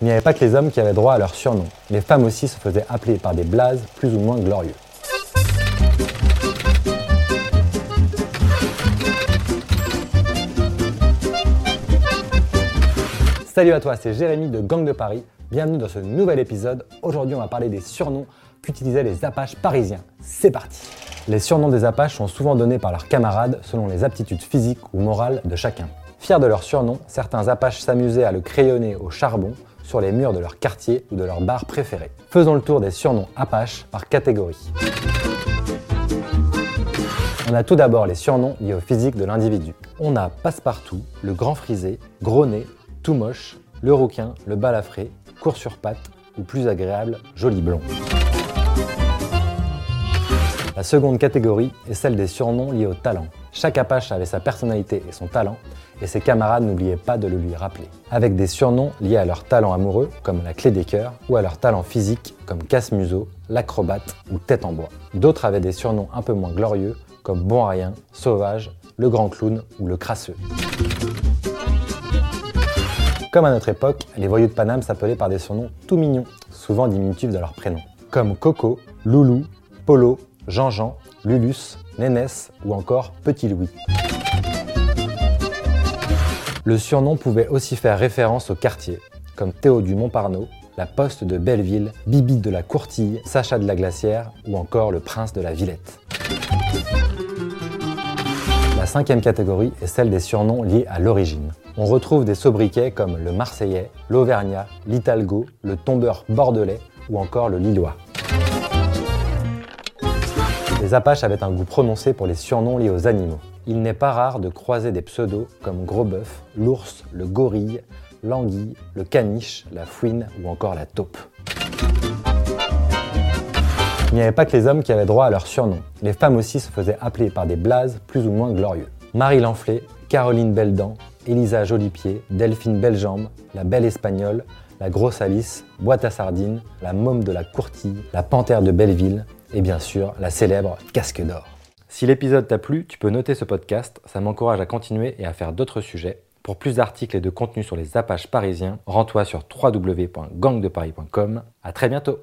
Il n'y avait pas que les hommes qui avaient droit à leur surnom. Les femmes aussi se faisaient appeler par des blazes plus ou moins glorieux. Salut à toi, c'est Jérémy de Gang de Paris. Bienvenue dans ce nouvel épisode. Aujourd'hui, on va parler des surnoms qu'utilisaient les Apaches parisiens. C'est parti Les surnoms des Apaches sont souvent donnés par leurs camarades selon les aptitudes physiques ou morales de chacun. Fiers de leur surnom, certains Apaches s'amusaient à le crayonner au charbon sur les murs de leur quartier ou de leur bar préféré. Faisons le tour des surnoms Apaches par catégorie. On a tout d'abord les surnoms liés au physique de l'individu. On a Passepartout, le grand frisé, gros nez, tout moche, le rouquin, le balafré, court sur pattes ou plus agréable, joli blond. La seconde catégorie est celle des surnoms liés au talent. Chaque Apache avait sa personnalité et son talent, et ses camarades n'oubliaient pas de le lui rappeler. Avec des surnoms liés à leur talent amoureux, comme la clé des cœurs, ou à leur talent physique, comme casse-museau, l'acrobate ou tête en bois. D'autres avaient des surnoms un peu moins glorieux, comme bon à rien, sauvage, le grand clown ou le crasseux. Comme à notre époque, les voyous de Paname s'appelaient par des surnoms tout mignons, souvent diminutifs de leur prénom, comme Coco, Loulou, Polo, Jean-Jean, Lulus, Nénès ou encore Petit Louis. Le surnom pouvait aussi faire référence au quartier, comme Théo du Montparnaud, la Poste de Belleville, Bibi de la Courtille, Sacha de la Glacière ou encore le Prince de la Villette. La cinquième catégorie est celle des surnoms liés à l'origine. On retrouve des sobriquets comme le Marseillais, l'Auvergnat, l'Italgo, le Tombeur bordelais ou encore le Lillois. Les Apaches avaient un goût prononcé pour les surnoms liés aux animaux. Il n'est pas rare de croiser des pseudos comme Gros Bœuf, l'ours, le gorille, l'anguille, le caniche, la fouine ou encore la taupe. Il n'y avait pas que les hommes qui avaient droit à leur surnom. Les femmes aussi se faisaient appeler par des blazes plus ou moins glorieux. Marie Lanflé, Caroline Belledent, Elisa Jolipied, Delphine Bellejambe, la Belle Espagnole, la Grosse Alice, Boîte à Sardines, la Môme de la Courtille, la Panthère de Belleville et bien sûr la célèbre Casque d'Or. Si l'épisode t'a plu, tu peux noter ce podcast, ça m'encourage à continuer et à faire d'autres sujets. Pour plus d'articles et de contenus sur les Apaches parisiens, rends-toi sur www.gangdeparis.com. À très bientôt